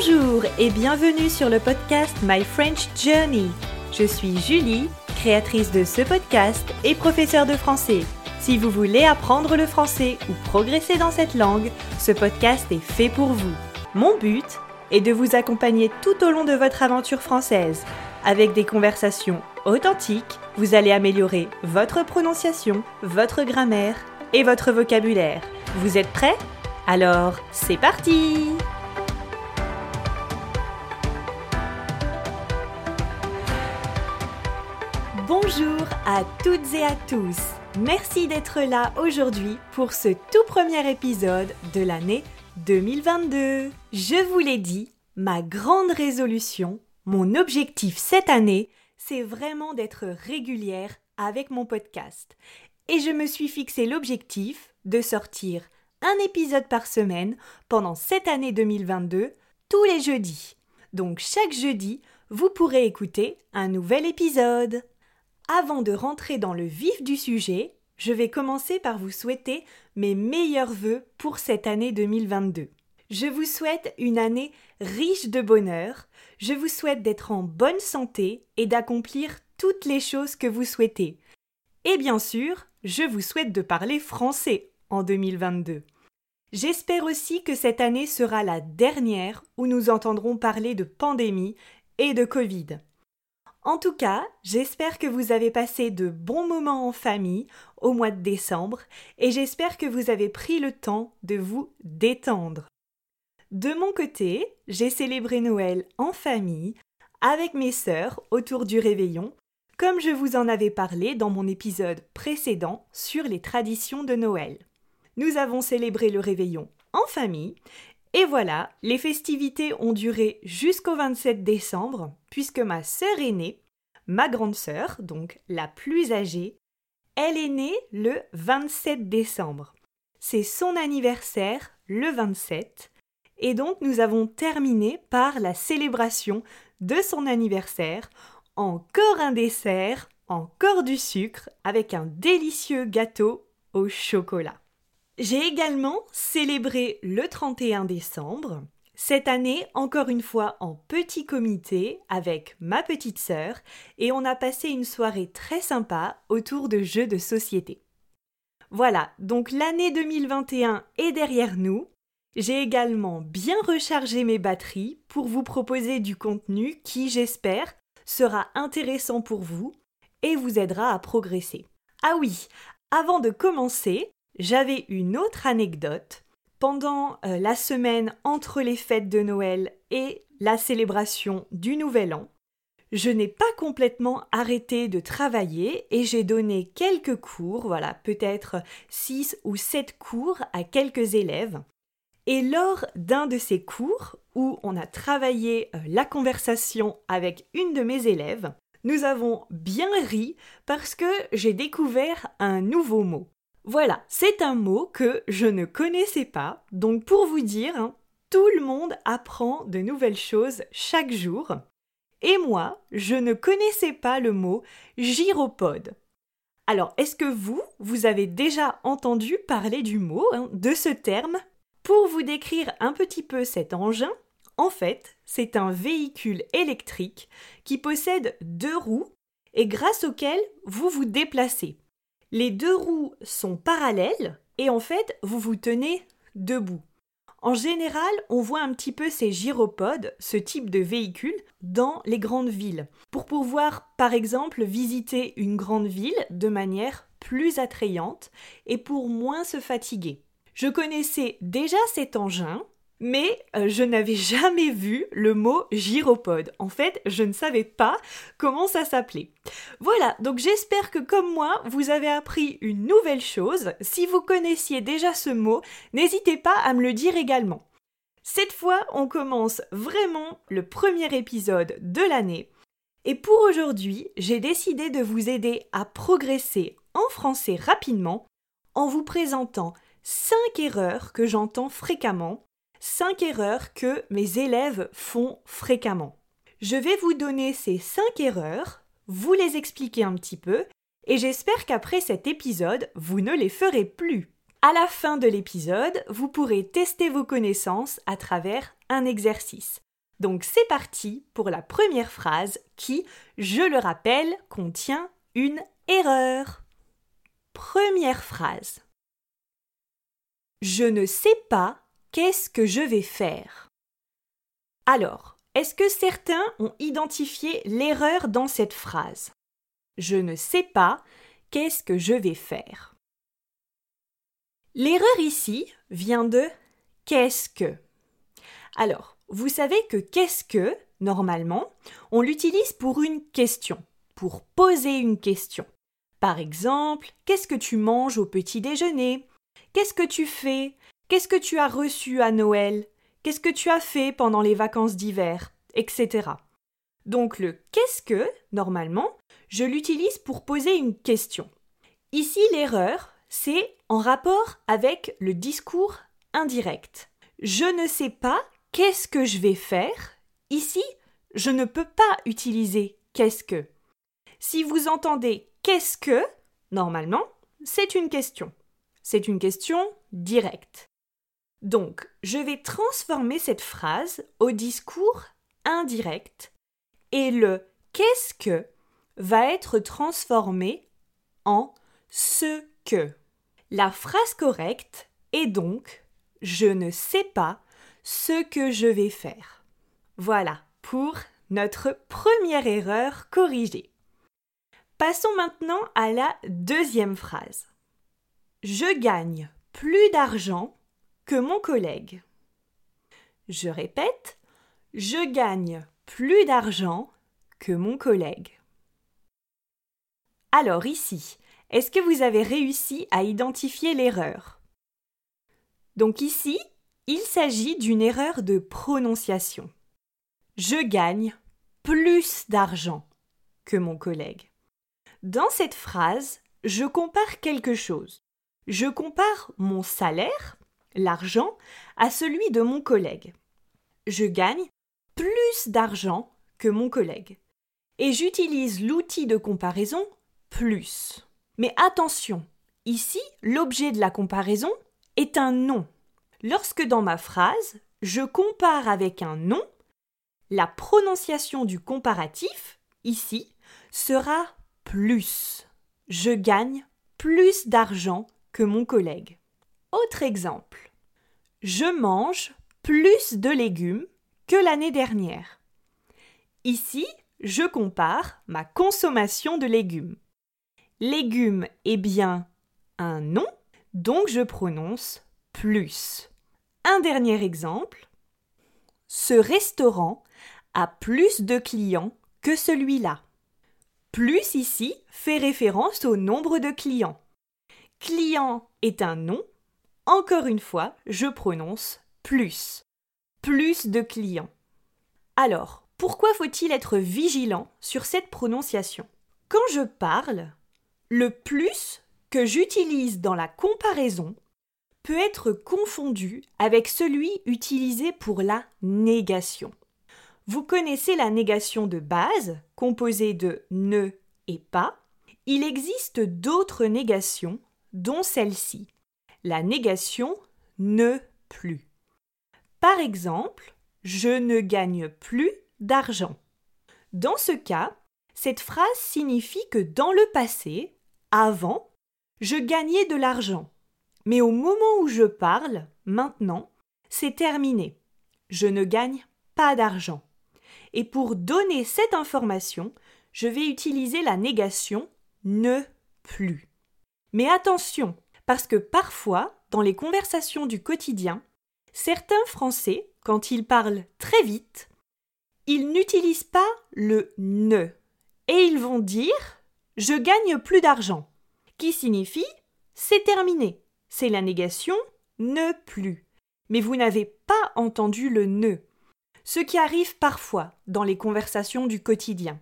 Bonjour et bienvenue sur le podcast My French Journey. Je suis Julie, créatrice de ce podcast et professeure de français. Si vous voulez apprendre le français ou progresser dans cette langue, ce podcast est fait pour vous. Mon but est de vous accompagner tout au long de votre aventure française. Avec des conversations authentiques, vous allez améliorer votre prononciation, votre grammaire et votre vocabulaire. Vous êtes prêts? Alors, c'est parti Bonjour à toutes et à tous. Merci d'être là aujourd'hui pour ce tout premier épisode de l'année 2022. Je vous l'ai dit, ma grande résolution, mon objectif cette année, c'est vraiment d'être régulière avec mon podcast. Et je me suis fixé l'objectif de sortir un épisode par semaine pendant cette année 2022, tous les jeudis. Donc chaque jeudi, vous pourrez écouter un nouvel épisode. Avant de rentrer dans le vif du sujet, je vais commencer par vous souhaiter mes meilleurs vœux pour cette année 2022. Je vous souhaite une année riche de bonheur, je vous souhaite d'être en bonne santé et d'accomplir toutes les choses que vous souhaitez. Et bien sûr, je vous souhaite de parler français en 2022. J'espère aussi que cette année sera la dernière où nous entendrons parler de pandémie et de Covid. En tout cas, j'espère que vous avez passé de bons moments en famille au mois de décembre et j'espère que vous avez pris le temps de vous détendre. De mon côté, j'ai célébré Noël en famille avec mes sœurs autour du réveillon, comme je vous en avais parlé dans mon épisode précédent sur les traditions de Noël. Nous avons célébré le réveillon en famille et voilà, les festivités ont duré jusqu'au 27 décembre, puisque ma sœur aînée, ma grande sœur, donc la plus âgée, elle est née le 27 décembre. C'est son anniversaire le 27, et donc nous avons terminé par la célébration de son anniversaire, encore un dessert, encore du sucre, avec un délicieux gâteau au chocolat. J'ai également célébré le 31 décembre, cette année encore une fois en petit comité avec ma petite sœur et on a passé une soirée très sympa autour de jeux de société. Voilà, donc l'année 2021 est derrière nous. J'ai également bien rechargé mes batteries pour vous proposer du contenu qui, j'espère, sera intéressant pour vous et vous aidera à progresser. Ah oui, avant de commencer, j'avais une autre anecdote. Pendant euh, la semaine entre les fêtes de Noël et la célébration du Nouvel An, je n'ai pas complètement arrêté de travailler et j'ai donné quelques cours, voilà, peut-être 6 ou 7 cours à quelques élèves. Et lors d'un de ces cours, où on a travaillé euh, la conversation avec une de mes élèves, nous avons bien ri parce que j'ai découvert un nouveau mot. Voilà, c'est un mot que je ne connaissais pas, donc pour vous dire, hein, tout le monde apprend de nouvelles choses chaque jour. Et moi, je ne connaissais pas le mot gyropode. Alors, est-ce que vous, vous avez déjà entendu parler du mot, hein, de ce terme? Pour vous décrire un petit peu cet engin, en fait, c'est un véhicule électrique qui possède deux roues et grâce auquel vous vous déplacez. Les deux roues sont parallèles et en fait, vous vous tenez debout. En général, on voit un petit peu ces gyropodes, ce type de véhicule, dans les grandes villes, pour pouvoir, par exemple, visiter une grande ville de manière plus attrayante et pour moins se fatiguer. Je connaissais déjà cet engin, mais euh, je n'avais jamais vu le mot gyropode. En fait, je ne savais pas comment ça s'appelait. Voilà, donc j'espère que comme moi, vous avez appris une nouvelle chose. Si vous connaissiez déjà ce mot, n'hésitez pas à me le dire également. Cette fois, on commence vraiment le premier épisode de l'année. Et pour aujourd'hui, j'ai décidé de vous aider à progresser en français rapidement en vous présentant 5 erreurs que j'entends fréquemment 5 erreurs que mes élèves font fréquemment. Je vais vous donner ces 5 erreurs, vous les expliquer un petit peu, et j'espère qu'après cet épisode, vous ne les ferez plus. À la fin de l'épisode, vous pourrez tester vos connaissances à travers un exercice. Donc c'est parti pour la première phrase qui, je le rappelle, contient une erreur. Première phrase. Je ne sais pas qu'est-ce que je vais faire? Alors, est-ce que certains ont identifié l'erreur dans cette phrase? Je ne sais pas qu'est-ce que je vais faire? L'erreur ici vient de qu'est-ce que. Alors, vous savez que qu'est-ce que, normalement, on l'utilise pour une question, pour poser une question. Par exemple, qu'est-ce que tu manges au petit déjeuner? Qu'est-ce que tu fais? Qu'est-ce que tu as reçu à Noël? Qu'est-ce que tu as fait pendant les vacances d'hiver? Etc. Donc le qu'est-ce que, normalement, je l'utilise pour poser une question. Ici, l'erreur, c'est en rapport avec le discours indirect. Je ne sais pas qu'est-ce que je vais faire. Ici, je ne peux pas utiliser qu'est-ce que. Si vous entendez qu'est-ce que, normalement, c'est une question. C'est une question directe. Donc, je vais transformer cette phrase au discours indirect et le qu'est-ce que va être transformé en ce que. La phrase correcte est donc je ne sais pas ce que je vais faire. Voilà pour notre première erreur corrigée. Passons maintenant à la deuxième phrase. Je gagne plus d'argent que mon collègue. Je répète, je gagne plus d'argent que mon collègue. Alors ici, est-ce que vous avez réussi à identifier l'erreur? Donc ici, il s'agit d'une erreur de prononciation. Je gagne plus d'argent que mon collègue. Dans cette phrase, je compare quelque chose. Je compare mon salaire, l'argent, à celui de mon collègue. Je gagne plus d'argent que mon collègue. Et j'utilise l'outil de comparaison plus. Mais attention, ici, l'objet de la comparaison est un nom. Lorsque dans ma phrase, je compare avec un nom, la prononciation du comparatif, ici, sera plus. Je gagne plus d'argent que mon collègue. Autre exemple. Je mange plus de légumes que l'année dernière. Ici, je compare ma consommation de légumes. Légumes est bien un nom, donc je prononce plus. Un dernier exemple. Ce restaurant a plus de clients que celui-là. Plus ici fait référence au nombre de clients. Client est un nom. Encore une fois, je prononce plus. Plus de clients. Alors, pourquoi faut-il être vigilant sur cette prononciation? Quand je parle, le plus que j'utilise dans la comparaison peut être confondu avec celui utilisé pour la négation. Vous connaissez la négation de base, composée de ne et pas. Il existe d'autres négations, dont celle-ci, la négation ne plus. Par exemple, je ne gagne plus d'argent. Dans ce cas, cette phrase signifie que dans le passé, avant, je gagnais de l'argent. Mais au moment où je parle, maintenant, c'est terminé. Je ne gagne pas d'argent. Et pour donner cette information, je vais utiliser la négation ne plus. Mais attention, parce que parfois, dans les conversations du quotidien, certains Français, quand ils parlent très vite, ils n'utilisent pas le ne. Et ils vont dire je gagne plus d'argent, qui signifie c'est terminé. C'est la négation ne plus. Mais vous n'avez pas entendu le ne. Ce qui arrive parfois dans les conversations du quotidien.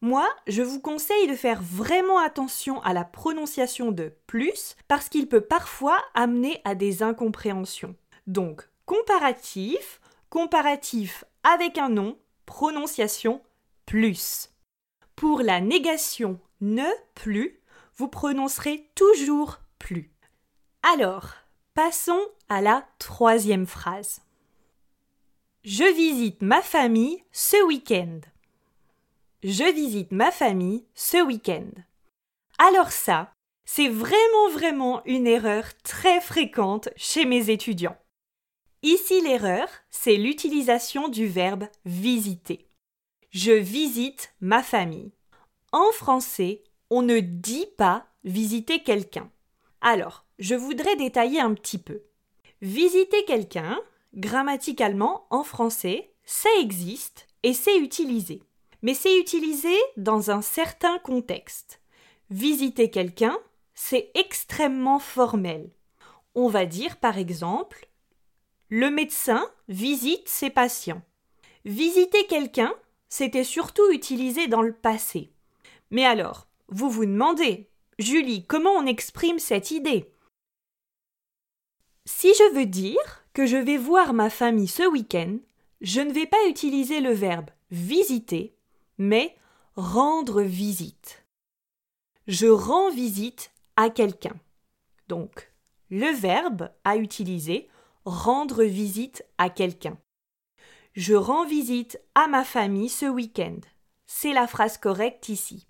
Moi, je vous conseille de faire vraiment attention à la prononciation de plus parce qu'il peut parfois amener à des incompréhensions. Donc, comparatif, comparatif avec un nom, prononciation plus. Pour la négation ne plus, vous prononcerez toujours plus. Alors, passons à la troisième phrase. Je visite ma famille ce week-end. Je visite ma famille ce week-end. Alors ça, c'est vraiment vraiment une erreur très fréquente chez mes étudiants. Ici l'erreur, c'est l'utilisation du verbe visiter. Je visite ma famille. En français, on ne dit pas visiter quelqu'un. Alors, je voudrais détailler un petit peu. Visiter quelqu'un, grammaticalement en français, ça existe et c'est utilisé. Mais c'est utilisé dans un certain contexte. Visiter quelqu'un, c'est extrêmement formel. On va dire par exemple le médecin visite ses patients. Visiter quelqu'un, c'était surtout utilisé dans le passé. Mais alors, vous vous demandez, Julie, comment on exprime cette idée? Si je veux dire que je vais voir ma famille ce week-end, je ne vais pas utiliser le verbe visiter, mais rendre visite. Je rends visite à quelqu'un. Donc, le verbe à utiliser rendre visite à quelqu'un. Je rends visite à ma famille ce week-end. C'est la phrase correcte ici.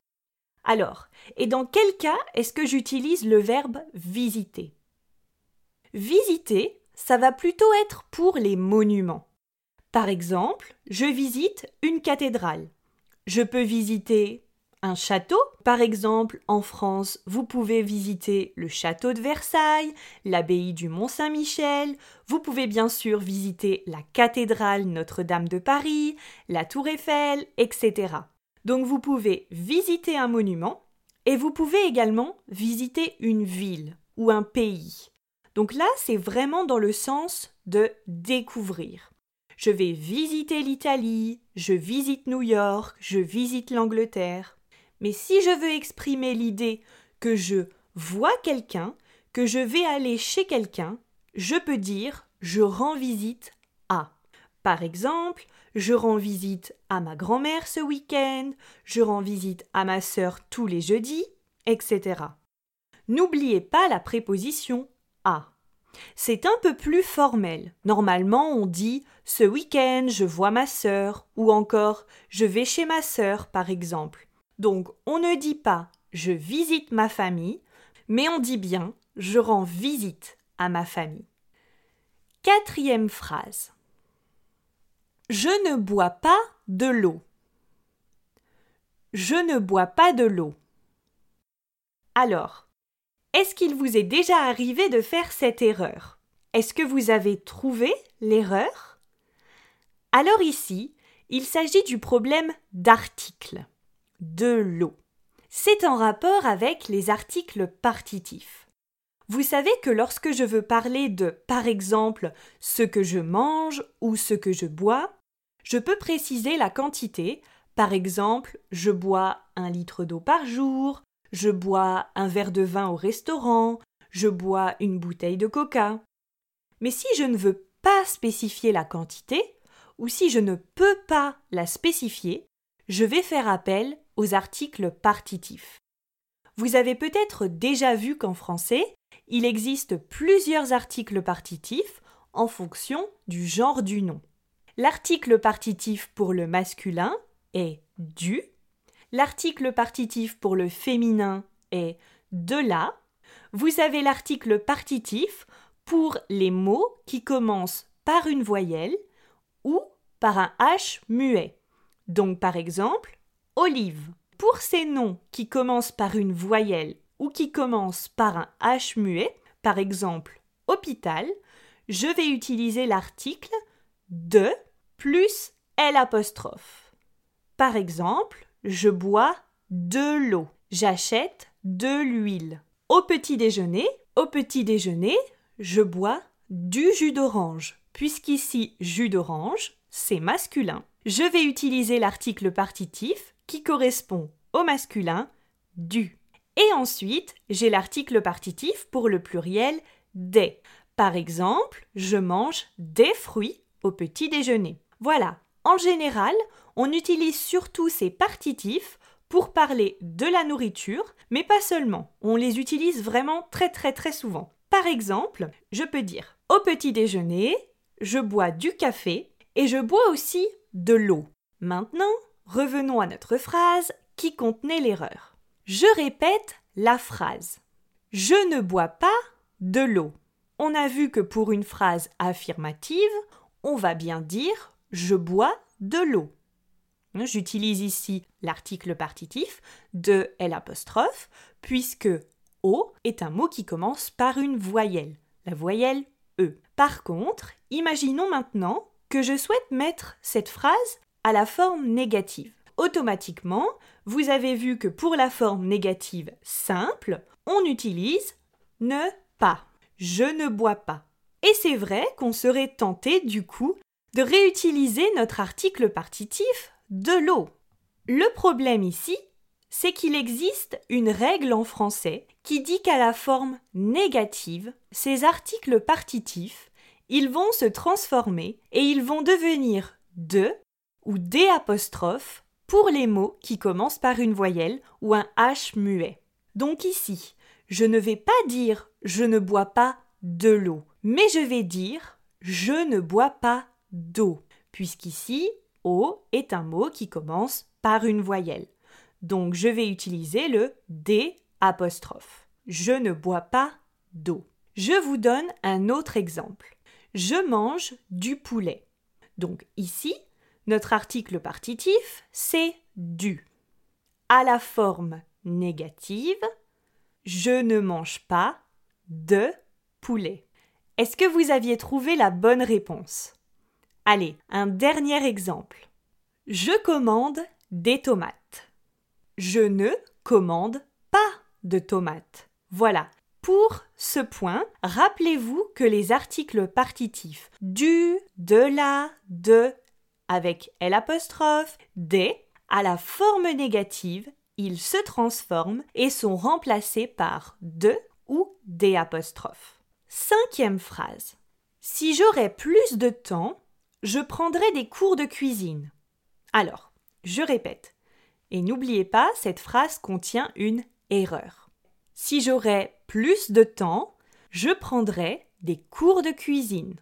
Alors, et dans quel cas est-ce que j'utilise le verbe visiter? Visiter, ça va plutôt être pour les monuments. Par exemple, je visite une cathédrale. Je peux visiter un château. Par exemple, en France, vous pouvez visiter le château de Versailles, l'abbaye du Mont-Saint-Michel, vous pouvez bien sûr visiter la cathédrale Notre-Dame de Paris, la tour Eiffel, etc. Donc vous pouvez visiter un monument et vous pouvez également visiter une ville ou un pays. Donc là, c'est vraiment dans le sens de découvrir. Je vais visiter l'Italie, je visite New York, je visite l'Angleterre. Mais si je veux exprimer l'idée que je vois quelqu'un, que je vais aller chez quelqu'un, je peux dire je rends visite à. Par exemple, je rends visite à ma grand-mère ce week-end, je rends visite à ma sœur tous les jeudis, etc. N'oubliez pas la préposition à. C'est un peu plus formel. Normalement, on dit ce week-end je vois ma sœur ou encore je vais chez ma sœur, par exemple. Donc on ne dit pas je visite ma famille, mais on dit bien je rends visite à ma famille. Quatrième phrase. Je ne bois pas de l'eau. Je ne bois pas de l'eau. Alors, est-ce qu'il vous est déjà arrivé de faire cette erreur? Est-ce que vous avez trouvé l'erreur? Alors ici, il s'agit du problème d'article de l'eau. C'est en rapport avec les articles partitifs. Vous savez que lorsque je veux parler de, par exemple, ce que je mange ou ce que je bois, je peux préciser la quantité. Par exemple, je bois un litre d'eau par jour, je bois un verre de vin au restaurant, je bois une bouteille de coca. Mais si je ne veux pas spécifier la quantité, ou si je ne peux pas la spécifier, je vais faire appel aux articles partitifs. Vous avez peut-être déjà vu qu'en français, il existe plusieurs articles partitifs en fonction du genre du nom. L'article partitif pour le masculin est du, l'article partitif pour le féminin est de la, vous avez l'article partitif pour les mots qui commencent par une voyelle ou par un H muet. Donc par exemple, olive. Pour ces noms qui commencent par une voyelle ou qui commencent par un H muet, par exemple hôpital, je vais utiliser l'article de plus L. Par exemple, je bois de l'eau. J'achète de l'huile. Au petit déjeuner, au petit déjeuner, je bois du jus d'orange. Puisqu'ici jus d'orange, c'est masculin je vais utiliser l'article partitif qui correspond au masculin du. Et ensuite, j'ai l'article partitif pour le pluriel des. Par exemple, je mange des fruits au petit déjeuner. Voilà, en général, on utilise surtout ces partitifs pour parler de la nourriture, mais pas seulement. On les utilise vraiment très très souvent. Par exemple, je peux dire au petit déjeuner, je bois du café et je bois aussi de l'eau. Maintenant, revenons à notre phrase qui contenait l'erreur. Je répète la phrase. Je ne bois pas de l'eau. On a vu que pour une phrase affirmative, on va bien dire je bois de l'eau. J'utilise ici l'article partitif de L puisque O est un mot qui commence par une voyelle, la voyelle E. Par contre, imaginons maintenant que je souhaite mettre cette phrase à la forme négative. Automatiquement, vous avez vu que pour la forme négative simple, on utilise ne pas. Je ne bois pas. Et c'est vrai qu'on serait tenté du coup de réutiliser notre article partitif de l'eau. Le problème ici, c'est qu'il existe une règle en français qui dit qu'à la forme négative, ces articles partitifs, ils vont se transformer et ils vont devenir de ou des apostrophes pour les mots qui commencent par une voyelle ou un H muet. Donc ici, je ne vais pas dire je ne bois pas de l'eau, mais je vais dire je ne bois pas d'eau, puisqu'ici est un mot qui commence par une voyelle. Donc je vais utiliser le D. Je ne bois pas d'eau. Je vous donne un autre exemple. Je mange du poulet. Donc ici, notre article partitif, c'est du. À la forme négative, je ne mange pas de poulet. Est-ce que vous aviez trouvé la bonne réponse? Allez, un dernier exemple. Je commande des tomates. Je ne commande pas de tomates. Voilà. Pour ce point, rappelez-vous que les articles partitifs du, de la, de, avec L apostrophe, des, à la forme négative, ils se transforment et sont remplacés par de ou des. Cinquième phrase. Si j'aurais plus de temps, je prendrais des cours de cuisine. Alors, je répète. Et n'oubliez pas, cette phrase contient une erreur. Si j'aurais plus de temps, je prendrais des cours de cuisine.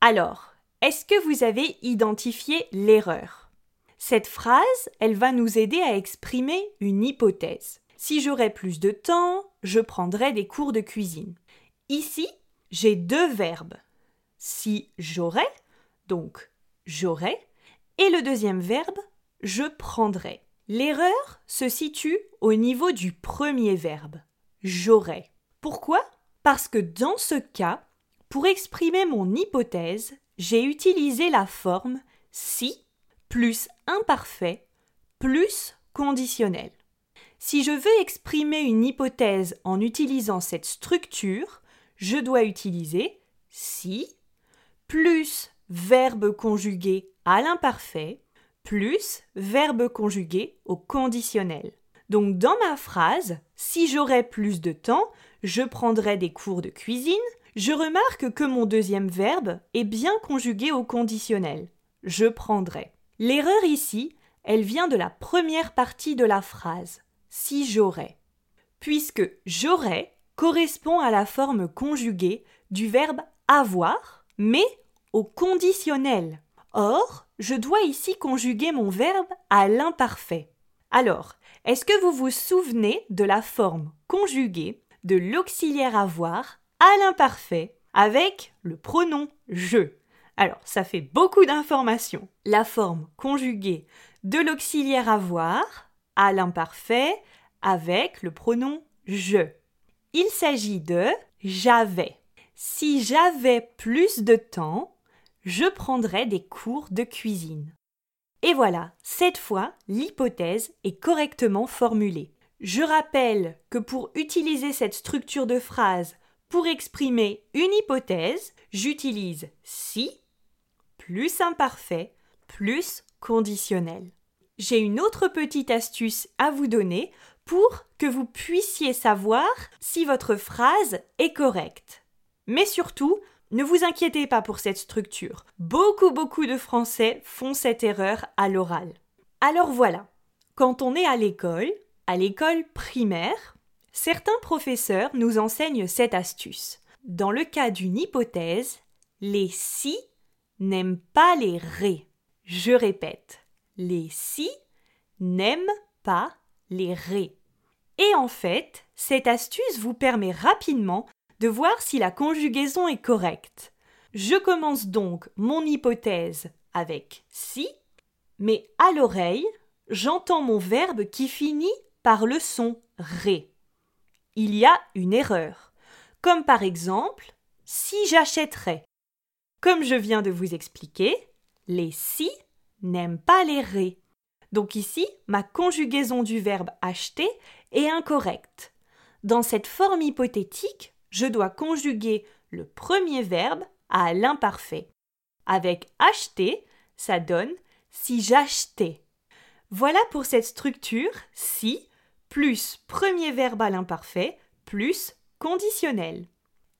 Alors, est-ce que vous avez identifié l'erreur? Cette phrase, elle va nous aider à exprimer une hypothèse. Si j'aurais plus de temps, je prendrais des cours de cuisine. Ici, j'ai deux verbes. Si j'aurais, donc j'aurais, et le deuxième verbe, je prendrais. L'erreur se situe au niveau du premier verbe, j'aurais. Pourquoi? Parce que dans ce cas, pour exprimer mon hypothèse, j'ai utilisé la forme si plus imparfait plus conditionnel. Si je veux exprimer une hypothèse en utilisant cette structure, je dois utiliser si plus verbe conjugué à l'imparfait plus verbe conjugué au conditionnel. Donc dans ma phrase, si j'aurais plus de temps, je prendrais des cours de cuisine, je remarque que mon deuxième verbe est bien conjugué au conditionnel. Je prendrais. L'erreur ici, elle vient de la première partie de la phrase, si j'aurais. Puisque j'aurais correspond à la forme conjuguée du verbe avoir, mais au conditionnel. Or, je dois ici conjuguer mon verbe à l'imparfait. Alors, est-ce que vous vous souvenez de la forme conjuguée de l'auxiliaire avoir à l'imparfait avec le pronom je? Alors, ça fait beaucoup d'informations. La forme conjuguée de l'auxiliaire avoir à l'imparfait avec le pronom je. Il s'agit de j'avais. Si j'avais plus de temps, je prendrais des cours de cuisine. Et voilà, cette fois, l'hypothèse est correctement formulée. Je rappelle que pour utiliser cette structure de phrase pour exprimer une hypothèse, j'utilise si plus imparfait plus conditionnel. J'ai une autre petite astuce à vous donner pour que vous puissiez savoir si votre phrase est correcte. Mais surtout, ne vous inquiétez pas pour cette structure. Beaucoup, beaucoup de Français font cette erreur à l'oral. Alors voilà, quand on est à l'école, à l'école primaire, certains professeurs nous enseignent cette astuce. Dans le cas d'une hypothèse, les si n'aiment pas les ré. Je répète, les si n'aiment pas les ré. Et en fait, cette astuce vous permet rapidement de voir si la conjugaison est correcte. Je commence donc mon hypothèse avec si, mais à l'oreille, j'entends mon verbe qui finit par le son ré. Il y a une erreur, comme par exemple si j'achèterais. Comme je viens de vous expliquer, les si n'aiment pas les ré. Donc ici, ma conjugaison du verbe acheter est incorrecte. Dans cette forme hypothétique, je dois conjuguer le premier verbe à l'imparfait. Avec acheter, ça donne si j'achetais. Voilà pour cette structure si plus premier verbe à l'imparfait plus conditionnel.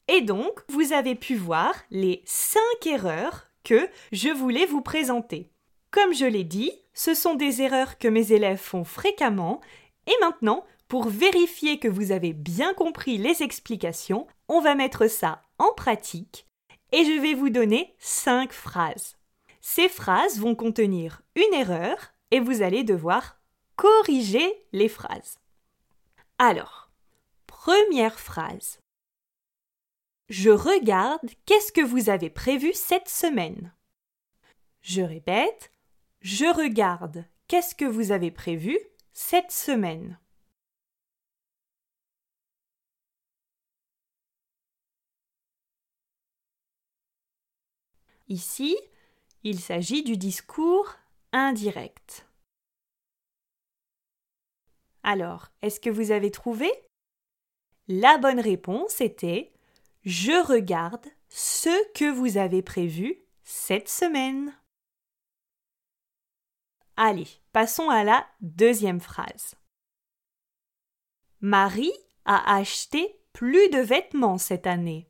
Et donc, vous avez pu voir les cinq erreurs que je voulais vous présenter. Comme je l'ai dit, ce sont des erreurs que mes élèves font fréquemment et maintenant, pour vérifier que vous avez bien compris les explications, on va mettre ça en pratique et je vais vous donner cinq phrases. Ces phrases vont contenir une erreur et vous allez devoir corriger les phrases. Alors, première phrase. Je regarde qu'est-ce que vous avez prévu cette semaine? Je répète, je regarde qu'est-ce que vous avez prévu cette semaine? Ici, il s'agit du discours indirect. Alors, est-ce que vous avez trouvé? La bonne réponse était Je regarde ce que vous avez prévu cette semaine. Allez, passons à la deuxième phrase. Marie a acheté plus de vêtements cette année.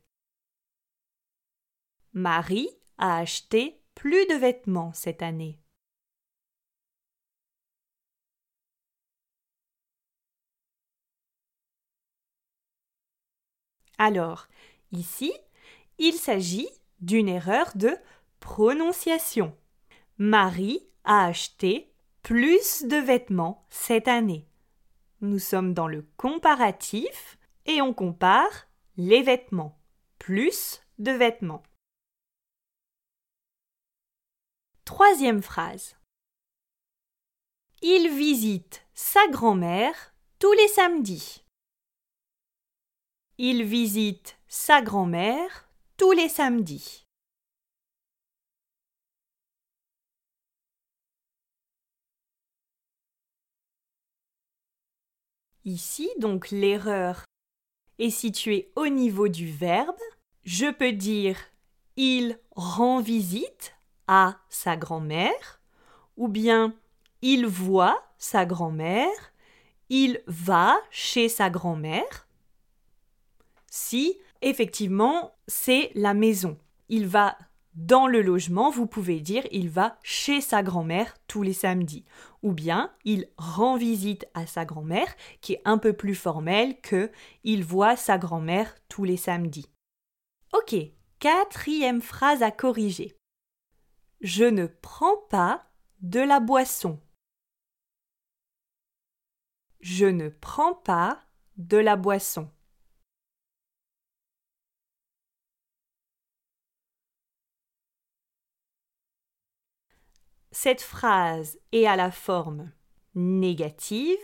Marie a acheté plus de vêtements cette année. Alors, ici, il s'agit d'une erreur de prononciation. Marie a acheté plus de vêtements cette année. Nous sommes dans le comparatif et on compare les vêtements. Plus de vêtements. Troisième phrase. Il visite sa grand-mère tous les samedis. Il visite sa grand-mère tous les samedis. Ici, donc l'erreur est située au niveau du verbe. Je peux dire il rend visite sa grand-mère ou bien il voit sa grand-mère, il va chez sa grand-mère si effectivement c'est la maison. Il va dans le logement, vous pouvez dire il va chez sa grand-mère tous les samedis. Ou bien il rend visite à sa grand-mère, qui est un peu plus formel que il voit sa grand-mère tous les samedis. Ok, quatrième phrase à corriger. Je ne prends pas de la boisson. Je ne prends pas de la boisson. cette phrase est à la forme négative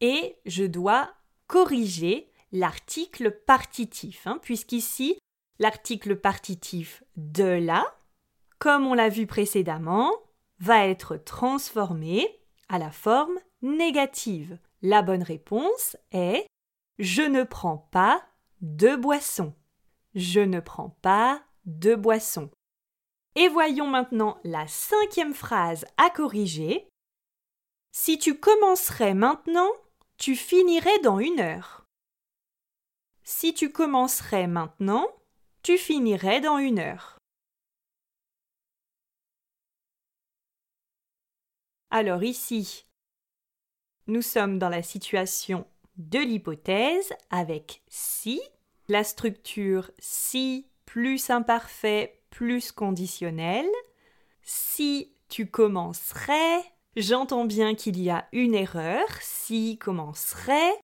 et je dois corriger l'article partitif, hein, puisqu'ici l'article partitif de la, comme on l'a vu précédemment, va être transformé à la forme négative. La bonne réponse est Je ne prends pas de boisson. Je ne prends pas de boisson. Et voyons maintenant la cinquième phrase à corriger. Si tu commencerais maintenant, tu finirais dans une heure. Si tu commencerais maintenant, tu finirais dans une heure. Alors ici, nous sommes dans la situation de l'hypothèse avec si, la structure si plus imparfait plus conditionnel. Si tu commencerais, j'entends bien qu'il y a une erreur. Si commencerait.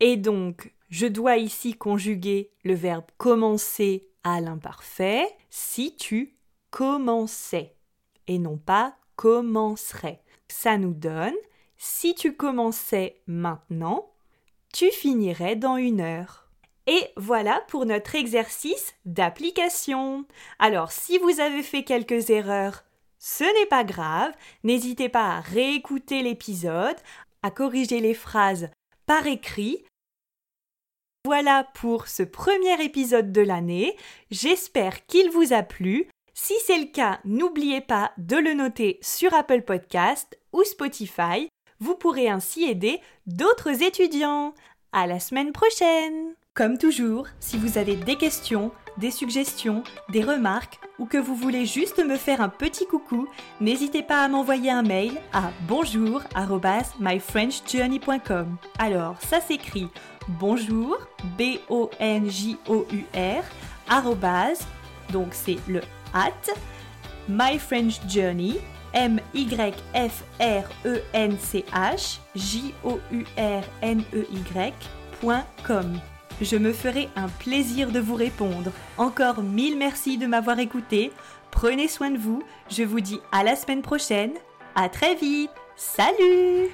Et donc, je dois ici conjuguer le verbe commencer à l'imparfait. Si tu commençais et non pas commencerais. Ça nous donne si tu commençais maintenant, tu finirais dans une heure. Et voilà pour notre exercice d'application. Alors si vous avez fait quelques erreurs, ce n'est pas grave, n'hésitez pas à réécouter l'épisode, à corriger les phrases par écrit. Voilà pour ce premier épisode de l'année, j'espère qu'il vous a plu. Si c'est le cas, n'oubliez pas de le noter sur Apple Podcast ou Spotify vous pourrez ainsi aider d'autres étudiants. À la semaine prochaine! Comme toujours, si vous avez des questions, des suggestions, des remarques ou que vous voulez juste me faire un petit coucou, n'hésitez pas à m'envoyer un mail à bonjour@myfrenchjourney.com. Alors, ça s'écrit bonjour b o n j o u r donc c'est le at myfrenchjourney M-Y-F-R-E-N-C-H-J-O-U-R-N-E-Y.com. Je me ferai un plaisir de vous répondre. Encore mille merci de m'avoir écouté. Prenez soin de vous. Je vous dis à la semaine prochaine. À très vite. Salut